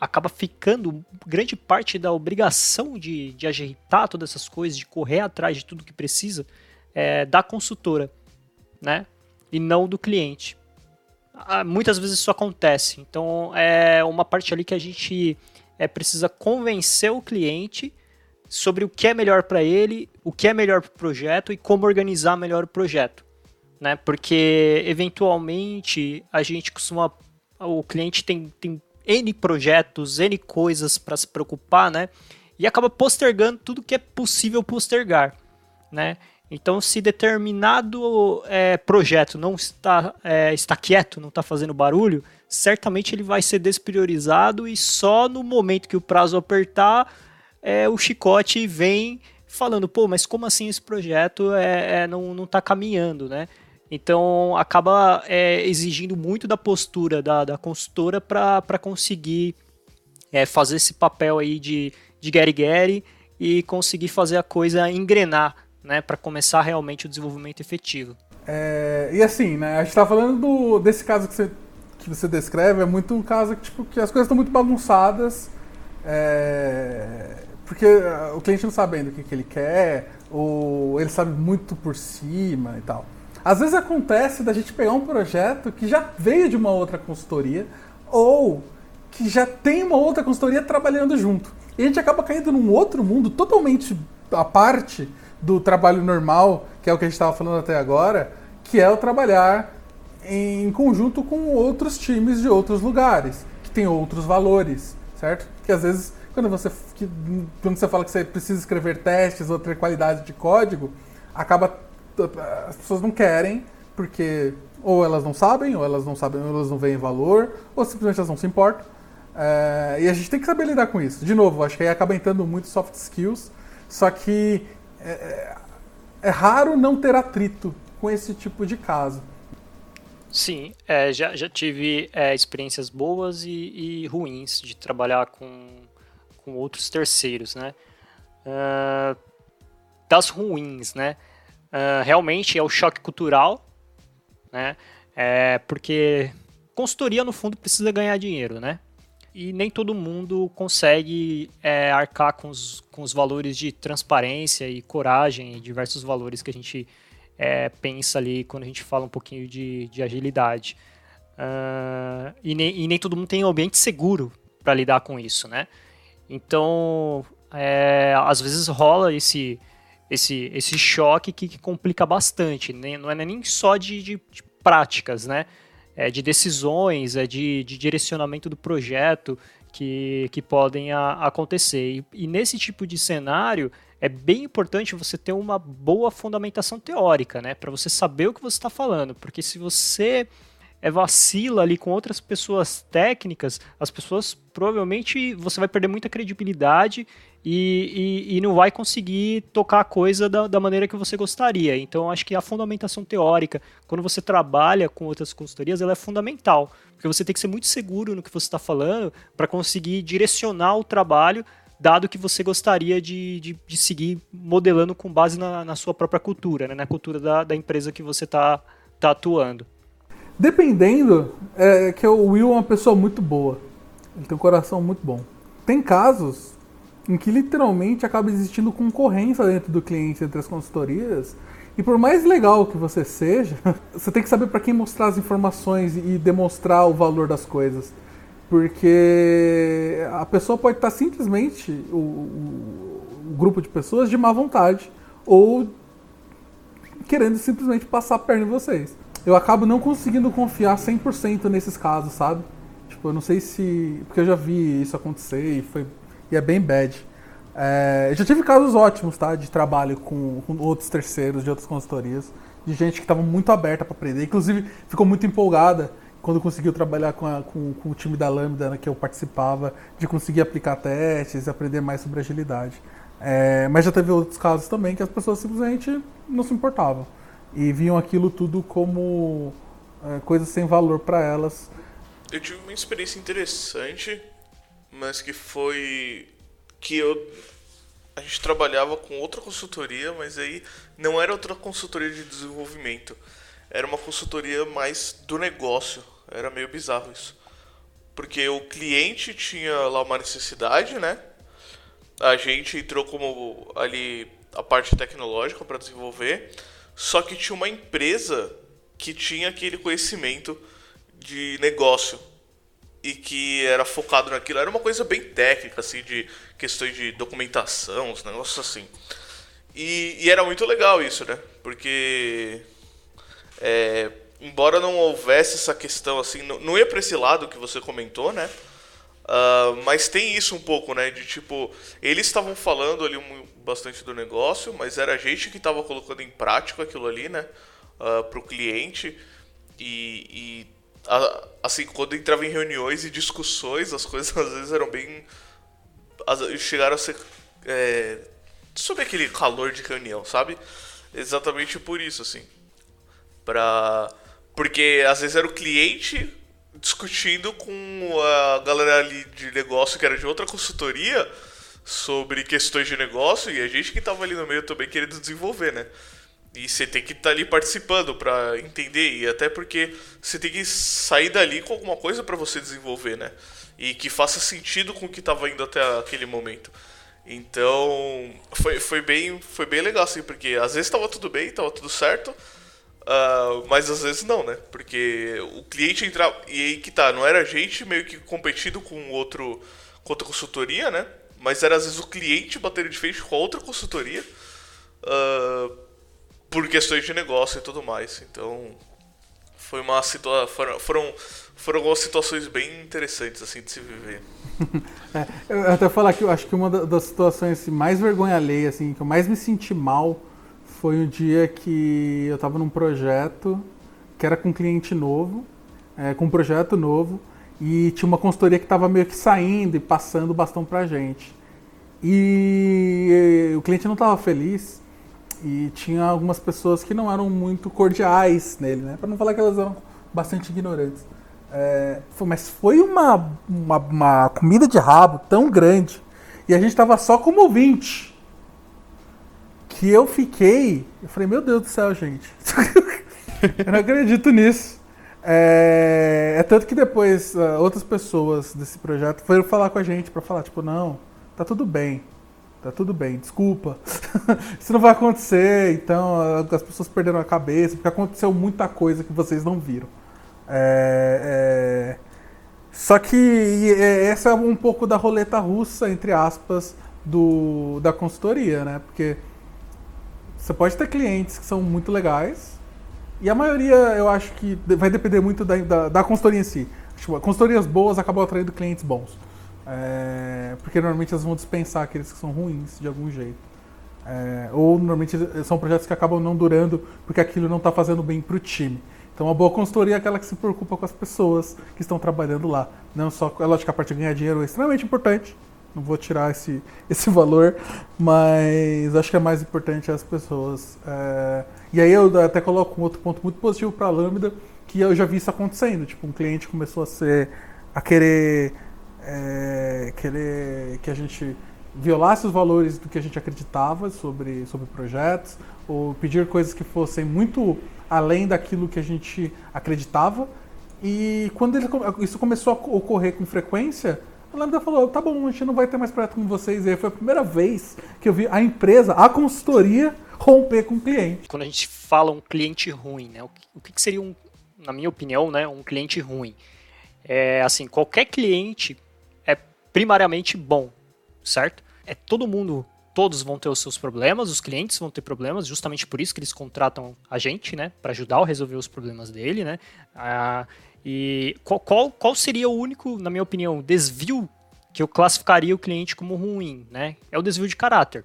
acaba ficando grande parte da obrigação de, de ajeitar todas essas coisas, de correr atrás de tudo que precisa é, da consultora, né? E não do cliente. Ah, muitas vezes isso acontece. Então é uma parte ali que a gente é, precisa convencer o cliente sobre o que é melhor para ele, o que é melhor para o projeto e como organizar melhor o projeto. Né? Porque, eventualmente, a gente costuma. O cliente tem, tem N projetos, N coisas para se preocupar, né? E acaba postergando tudo que é possível postergar, né? Então, se determinado é, projeto não está, é, está quieto, não está fazendo barulho, certamente ele vai ser despriorizado e só no momento que o prazo apertar, é, o chicote vem falando, pô, mas como assim esse projeto é, é não, não tá caminhando, né? Então acaba é, exigindo muito da postura da, da consultora para conseguir é, fazer esse papel aí de, de Gary Gary e conseguir fazer a coisa engrenar, né? Para começar realmente o desenvolvimento efetivo. É, e assim, né? A gente tá falando do, desse caso que você, que você descreve, é muito um caso que, tipo, que as coisas estão muito bagunçadas. É, porque uh, o cliente não sabe ainda o que, que ele quer, ou ele sabe muito por cima e tal. Às vezes acontece da gente pegar um projeto que já veio de uma outra consultoria ou que já tem uma outra consultoria trabalhando junto. E a gente acaba caindo num outro mundo totalmente à parte do trabalho normal, que é o que a gente estava falando até agora, que é o trabalhar em conjunto com outros times de outros lugares, que tem outros valores, certo? Que às vezes, quando você, que, quando você fala que você precisa escrever testes ou ter qualidade de código, acaba. As pessoas não querem, porque ou elas não sabem, ou elas não sabem, ou elas não veem valor, ou simplesmente elas não se importam. É, e a gente tem que saber lidar com isso. De novo, acho que aí acaba entrando muito soft skills, só que é, é, raro não ter atrito com esse tipo de caso. Sim, é, já, já tive experiências boas e, e, ruins de trabalhar com, com outros terceiros, né? Uh, das ruins, né? Uh, realmente é o choque cultural, né? É porque consultoria no fundo precisa ganhar dinheiro, né? E nem todo mundo consegue é, arcar com os, com os valores de transparência e coragem e diversos valores que a gente é, pensa ali quando a gente fala um pouquinho de, de agilidade. Uh, e, nem, e, nem, todo mundo tem um ambiente seguro para lidar com isso, né? Então, é, às vezes rola esse, esse, esse choque que, que complica bastante. Né? Não é nem só de, de, de práticas, né? É de decisões, é de, de direcionamento do projeto que, que podem a, acontecer. E, e, nesse tipo de cenário, é bem importante você ter uma boa fundamentação teórica, né? Para você saber o que você está falando. Porque se você é vacila ali com outras pessoas técnicas, as pessoas provavelmente você vai perder muita credibilidade e, e, e não vai conseguir tocar a coisa da, da, maneira que você gostaria. Então, acho que a fundamentação teórica, quando você trabalha com outras consultorias, ela é fundamental, porque você tem que ser muito seguro no que você está falando para conseguir direcionar o trabalho dado que você gostaria de, de, de seguir modelando com base na, na sua própria cultura, né? na cultura da, da empresa que você está tá atuando. Dependendo, é que o Will é uma pessoa muito boa. Ele tem um coração muito bom. Tem casos em que literalmente acaba existindo concorrência dentro do cliente entre as consultorias. E por mais legal que você seja, você tem que saber para quem mostrar as informações e demonstrar o valor das coisas. Porque a pessoa pode estar simplesmente, o, o, o grupo de pessoas, de má vontade ou querendo simplesmente passar a perna em vocês. Eu acabo não conseguindo confiar 100% nesses casos, sabe? Tipo, eu não sei se. Porque eu já vi isso acontecer e, foi, e é bem bad. É, já tive casos ótimos, tá? De trabalho com, com outros terceiros, de outras consultorias, de gente que estava muito aberta para aprender. Inclusive, ficou muito empolgada quando conseguiu trabalhar com, a, com, com, o time da Lambda né, que eu participava, de conseguir aplicar testes, aprender mais sobre agilidade. É, mas já teve outros casos também que as pessoas simplesmente não se importavam e viam aquilo tudo como é, coisas sem valor para elas. Eu tive uma experiência interessante, mas que foi que eu a gente trabalhava com outra consultoria, mas aí não era outra consultoria de desenvolvimento. Era uma consultoria mais do negócio. Era meio bizarro isso. Porque o cliente tinha lá uma necessidade, né? A gente entrou como ali a parte tecnológica para desenvolver, só que tinha uma empresa que tinha aquele conhecimento de negócio e que era focado naquilo. Era uma coisa bem técnica, assim, de questões de documentação, os negócios assim. E, e era muito legal isso, né? Porque é, embora não houvesse essa questão assim, não, não ia para esse lado que você comentou, né? Uh, mas tem isso um pouco, né? De tipo, eles estavam falando ali um, bastante do negócio, mas era a gente que estava colocando em prática aquilo ali, né? Uh, pro cliente. E, e a, assim, quando entrava em reuniões e discussões, as coisas às vezes eram bem. As, chegaram a ser. É, sobre aquele calor de reunião, sabe? Exatamente por isso, assim. Pra porque às vezes era o cliente discutindo com a galera ali de negócio que era de outra consultoria sobre questões de negócio e a gente que estava ali no meio também querendo desenvolver, né? E você tem que estar tá ali participando para entender e até porque você tem que sair dali com alguma coisa para você desenvolver, né? E que faça sentido com o que estava indo até aquele momento. Então, foi, foi, bem, foi bem legal, assim, porque às vezes estava tudo bem, estava tudo certo, Uh, mas às vezes não, né? Porque o cliente entrava. E aí que tá, não era a gente meio que competindo com outro. com outra consultoria, né? Mas era às vezes o cliente batendo de frente com outra consultoria. Uh, por questões de negócio e tudo mais. Então. Foi uma situação. Foram, foram, foram algumas situações bem interessantes assim de se viver. é, eu até falar que eu acho que uma das situações assim, mais vergonha alheia, assim, que eu mais me senti mal foi um dia que eu estava num projeto que era com um cliente novo, é, com um projeto novo, e tinha uma consultoria que estava meio que saindo e passando o bastão para a gente. E o cliente não estava feliz e tinha algumas pessoas que não eram muito cordiais nele, né? Para não falar que elas eram bastante ignorantes. É, mas foi uma, uma, uma, comida de rabo tão grande e a gente estava só como ouvinte que eu fiquei. Eu falei, meu Deus do céu, gente. eu não acredito nisso. É, é tanto que depois uh, outras pessoas desse projeto foram falar com a gente para falar, tipo, não, tá tudo bem. Tá tudo bem, desculpa. Isso não vai acontecer, então as pessoas perderam a cabeça, porque aconteceu muita coisa que vocês não viram. É, é... Só que essa é um pouco da roleta russa, entre aspas, do, da consultoria, né? Porque você pode ter clientes que são muito legais, e a maioria eu acho que vai depender muito da, da, da consultoria em si. Tipo, consultorias boas acabam atraindo clientes bons. É, porque normalmente elas vão dispensar aqueles que são ruins de algum jeito. É, ou normalmente são projetos que acabam não durando porque aquilo não está fazendo bem para o time. Então, uma boa consultoria é aquela que se preocupa com as pessoas que estão trabalhando lá. Não só, é lógico que a parte de ganhar dinheiro é extremamente importante, não vou tirar esse, esse valor, mas acho que é mais importante as pessoas. É... E aí eu até coloco um outro ponto muito positivo para a Lambda, que eu já vi isso acontecendo. Tipo, um cliente começou a ser a querer, é... querer que a gente violasse os valores do que a gente acreditava sobre, sobre projetos, ou pedir coisas que fossem muito além daquilo que a gente acreditava. E quando ele, isso começou a ocorrer com frequência, a Lambda falou, tá bom, a gente não vai ter mais projeto com vocês. E aí foi a primeira vez que eu vi a empresa, a consultoria, romper com o cliente. Quando a gente fala um cliente ruim, né? O que, seria um, na minha opinião, né, um cliente ruim? É assim, qualquer cliente é primariamente bom, certo? É todo mundo, todos vão ter os seus problemas, os clientes vão ter problemas, justamente por isso que eles contratam a gente, né, para ajudar a resolver os problemas dele, né? Ah, e qual, qual, qual seria o único, na minha opinião, desvio que eu classificaria o cliente como ruim, né? É o desvio de caráter,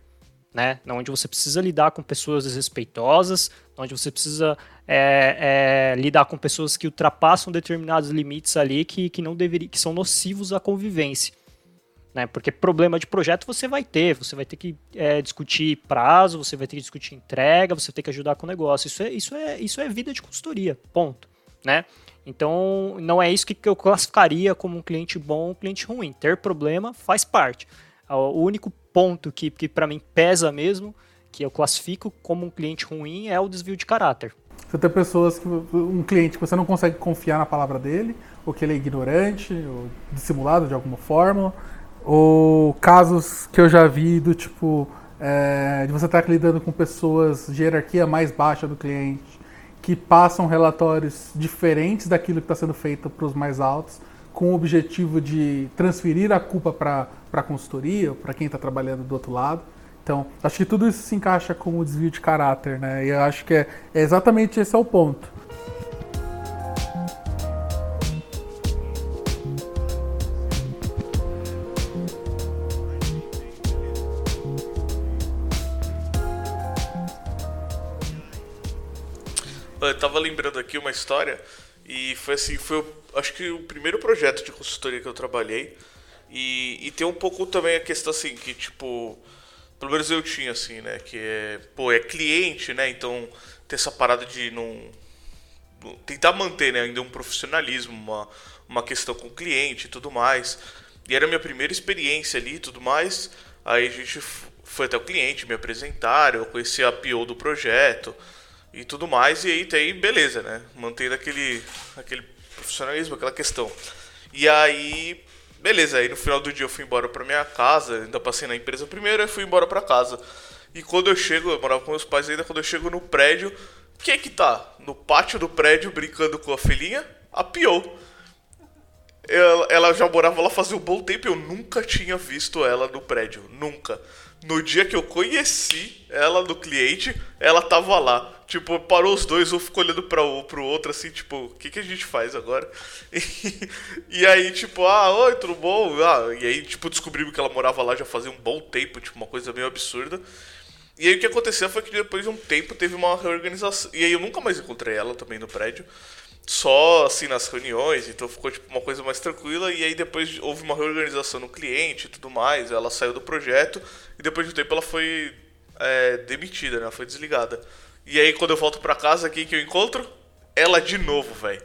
né? Onde você precisa lidar com pessoas desrespeitosas, onde você precisa é, é, lidar com pessoas que ultrapassam determinados limites ali que, que não deveria, que são nocivos à convivência. Né? Porque problema de projeto você vai ter, você vai ter que é, discutir prazo, você vai ter que discutir entrega, você vai ter que ajudar com o negócio. Isso é, isso é, isso é vida de consultoria, ponto. Né? Então, não é isso que eu classificaria como um cliente bom um cliente ruim. Ter problema faz parte. O único ponto que, que para mim pesa mesmo, que eu classifico como um cliente ruim, é o desvio de caráter. Você tem pessoas que. um cliente que você não consegue confiar na palavra dele, ou que ele é ignorante, ou dissimulado de alguma forma, ou casos que eu já vi do tipo. É, de você estar lidando com pessoas de hierarquia mais baixa do cliente que passam relatórios diferentes daquilo que está sendo feito para os mais altos, com o objetivo de transferir a culpa para a consultoria, para quem está trabalhando do outro lado. Então, acho que tudo isso se encaixa com o desvio de caráter, né? E eu acho que é, é exatamente esse é o ponto. Eu tava lembrando aqui uma história e foi assim, foi acho que o primeiro projeto de consultoria que eu trabalhei. E, e tem um pouco também a questão assim, que tipo, pelo menos eu tinha assim, né, que é, pô, é cliente, né? Então ter essa parada de não tentar manter, né, ainda um profissionalismo, uma uma questão com o cliente e tudo mais. E era a minha primeira experiência ali e tudo mais. Aí a gente foi até o cliente, me apresentaram, eu conheci a PO do projeto e tudo mais, e aí tem beleza, né? Mantendo aquele, aquele profissionalismo, aquela questão. E aí, beleza, aí no final do dia eu fui embora pra minha casa, ainda passei na empresa primeiro, e fui embora pra casa. E quando eu chego, eu morava com meus pais ainda, quando eu chego no prédio, Quem é que tá no pátio do prédio brincando com a filhinha? A Pio. Ela, ela já morava lá fazia um bom tempo eu nunca tinha visto ela no prédio. Nunca. No dia que eu conheci ela no cliente, ela tava lá. Tipo, parou os dois, um ficou olhando pra, pro outro, assim, tipo, o que, que a gente faz agora? E, e aí, tipo, ah, oi, tudo bom? Ah, e aí, tipo, descobrimos que ela morava lá já fazia um bom tempo, tipo, uma coisa meio absurda. E aí o que aconteceu foi que depois de um tempo teve uma reorganização. E aí eu nunca mais encontrei ela também no prédio. Só assim nas reuniões, então ficou tipo uma coisa mais tranquila. E aí depois houve uma reorganização no cliente e tudo mais. Ela saiu do projeto e depois de um tempo ela foi é, demitida, né? Foi desligada. E aí quando eu volto pra casa, aqui que eu encontro? Ela de novo, velho.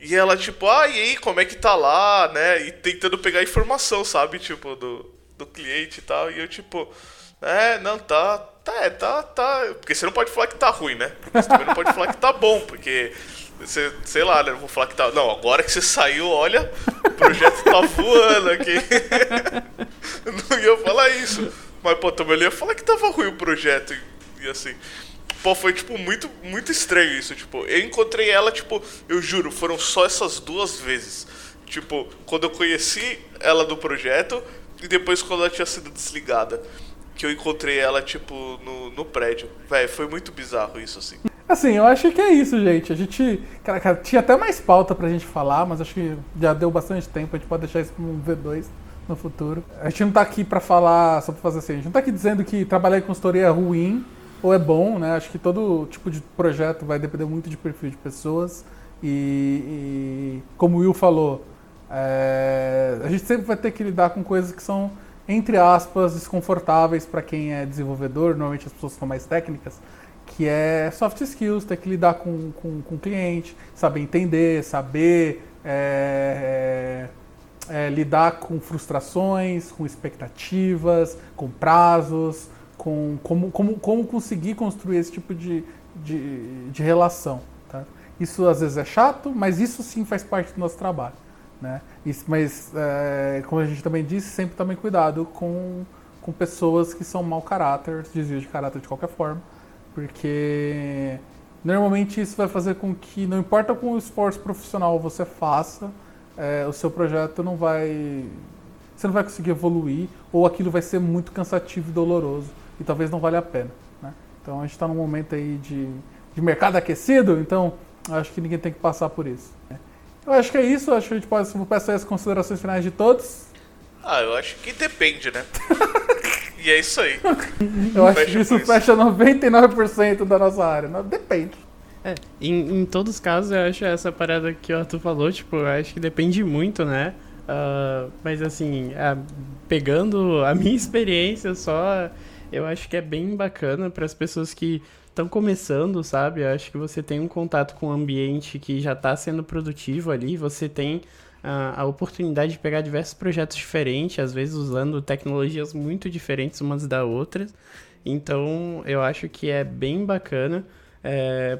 E ela, tipo, ah, e aí, como é que tá lá, né? E tentando pegar informação, sabe? Tipo, do, do cliente e tal. E eu, tipo, é, não, tá, tá, é, tá, tá. Porque você não pode falar que tá ruim, né? Você também não pode falar que tá bom, porque. Você, sei lá, né? Não vou falar que tá. Não, agora que você saiu, olha, o projeto tá voando aqui. não ia falar isso. Mas, pô, também ia falar que tava ruim o projeto. E, e assim. Pô, foi, tipo, muito, muito estranho isso. Tipo, eu encontrei ela, tipo, eu juro, foram só essas duas vezes. Tipo, quando eu conheci ela do projeto e depois quando ela tinha sido desligada. Que eu encontrei ela, tipo, no, no prédio. Véi, foi muito bizarro isso, assim. Assim, eu acho que é isso, gente. A gente. Cara, cara, tinha até mais pauta pra gente falar, mas acho que já deu bastante tempo. A gente pode deixar isso pra um V2 no futuro. A gente não tá aqui pra falar, só pra fazer assim, a gente não tá aqui dizendo que trabalhar em consultoria é ruim ou é bom, né? Acho que todo tipo de projeto vai depender muito de perfil de pessoas. E, e como o Will falou, é, a gente sempre vai ter que lidar com coisas que são, entre aspas, desconfortáveis para quem é desenvolvedor, normalmente as pessoas são mais técnicas, que é soft skills, ter que lidar com, com, com cliente, saber entender, saber é, é, é lidar com frustrações, com expectativas, com prazos, com como, como, como conseguir construir esse tipo de, de, de relação. Tá? Isso às vezes é chato, mas isso sim faz parte do nosso trabalho. Né? Isso, mas, é, como a gente também disse, sempre também cuidado com, com pessoas que são mau caráter, desvio de caráter de qualquer forma, porque normalmente isso vai fazer com que, não importa com o esforço profissional você faça, é, o seu projeto não vai. Você não vai conseguir evoluir, ou aquilo vai ser muito cansativo e doloroso e talvez não valha a pena. Né? Então a gente está num momento aí de, de mercado aquecido, então acho que ninguém tem que passar por isso. Né? Eu acho que é isso, acho que a gente pode peço as considerações finais de todos. Ah, eu acho que depende, né? e é isso aí. Eu acho que isso, isso fecha 99% da nossa área. Depende. É, em, em todos os casos, eu acho essa parada que o Arthur falou, tipo, eu acho que depende muito, né? Uh, mas assim, uh, pegando a minha experiência só, eu acho que é bem bacana para as pessoas que estão começando, sabe? Eu acho que você tem um contato com um ambiente que já está sendo produtivo ali, você tem a, a oportunidade de pegar diversos projetos diferentes, às vezes usando tecnologias muito diferentes umas da outras. Então, eu acho que é bem bacana. É,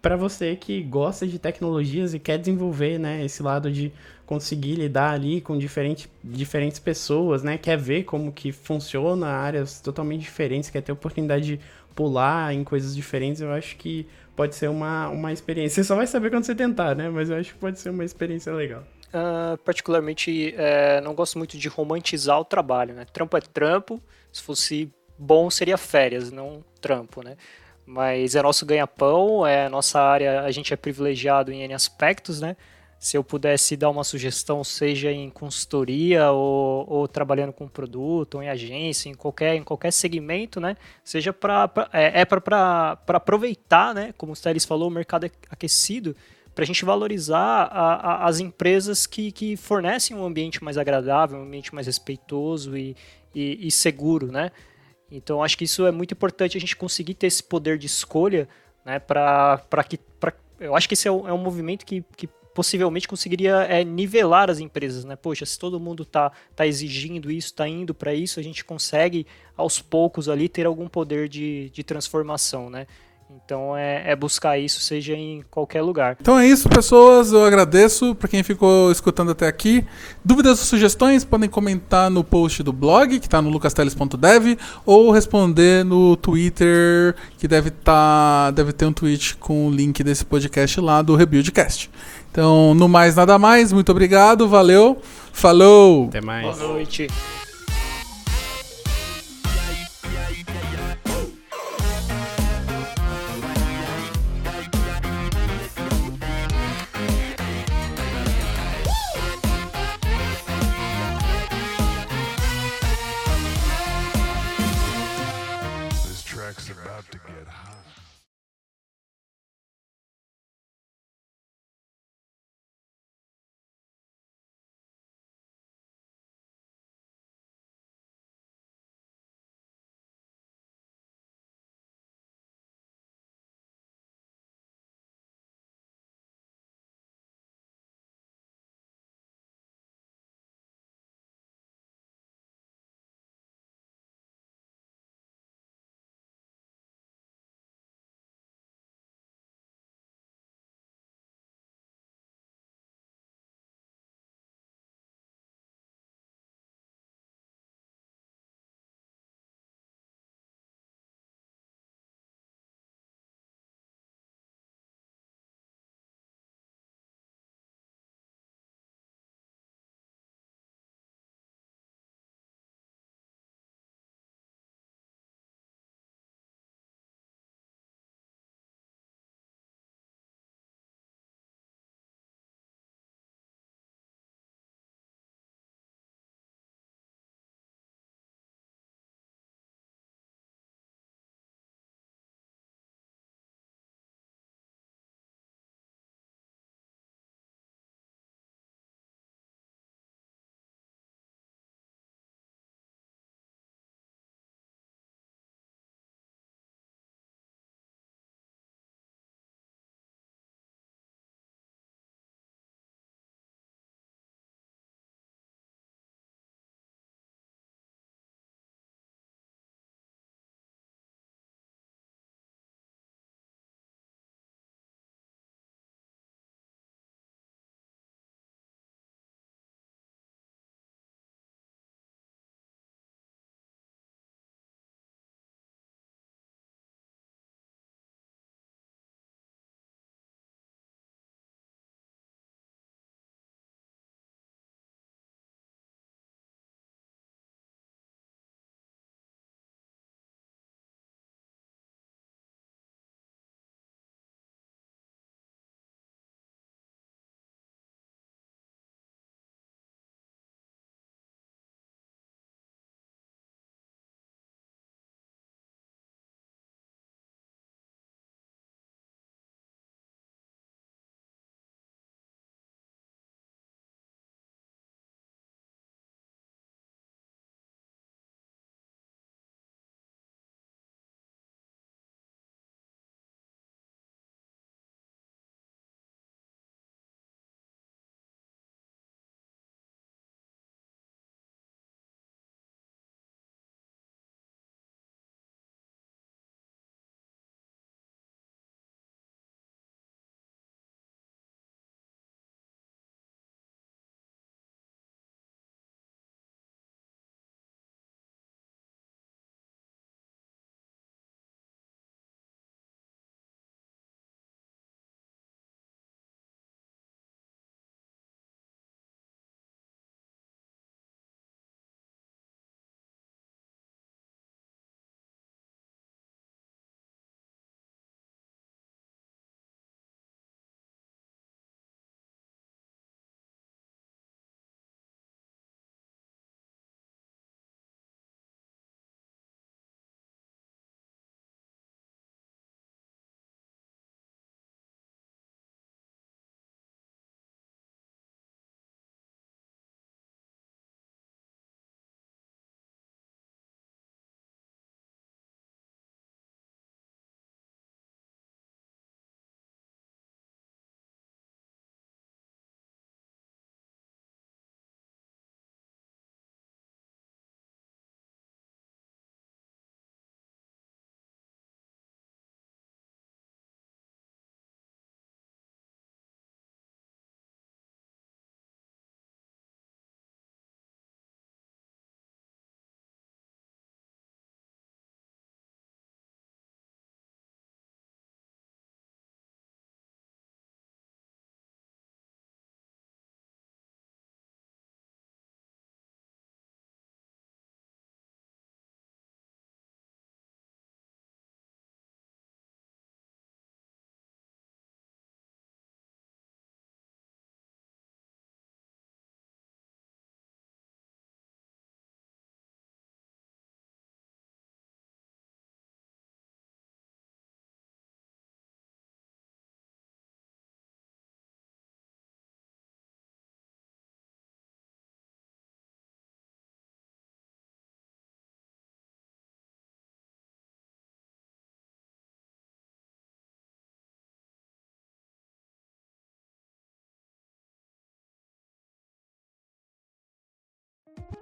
para você que gosta de tecnologias e quer desenvolver né, esse lado de conseguir lidar ali com diferente, diferentes pessoas, né? Quer ver como que funciona áreas totalmente diferentes, quer ter oportunidade de pular em coisas diferentes, eu acho que pode ser uma, uma experiência. Você só vai saber quando você tentar, né? Mas eu acho que pode ser uma experiência legal. Uh, particularmente, é, não gosto muito de romantizar o trabalho, né? Trampo é trampo, se fosse bom seria férias, não trampo, né? Mas é nosso ganha-pão, é nossa área, a gente é privilegiado em N aspectos, né? Se eu pudesse dar uma sugestão, seja em consultoria ou, ou trabalhando com produto, ou em agência, em qualquer, em qualquer segmento, né? Seja para é, é para aproveitar, né? Como o Stelis falou, o mercado aquecido, para a gente valorizar a, a, as empresas que, que fornecem um ambiente mais agradável, um ambiente mais respeitoso e, e, e seguro, né? Então acho que isso é muito importante a gente conseguir ter esse poder de escolha, né? Para que pra, eu acho que esse é um, é um movimento que, que possivelmente conseguiria é, nivelar as empresas, né? Poxa, se todo mundo tá, tá exigindo isso, tá indo para isso, a gente consegue aos poucos ali ter algum poder de, de transformação, né? Então é, é, buscar isso, seja em qualquer lugar. Então é isso, pessoas. Eu agradeço para quem ficou escutando até aqui. Dúvidas ou sugestões podem comentar no post do blog, que está no lucasteles.dev, ou responder no Twitter, que deve, tá, deve ter um tweet com o link desse podcast lá do Rebuildcast. Então, no mais nada mais, muito obrigado, valeu, falou! Até mais. Boa noite.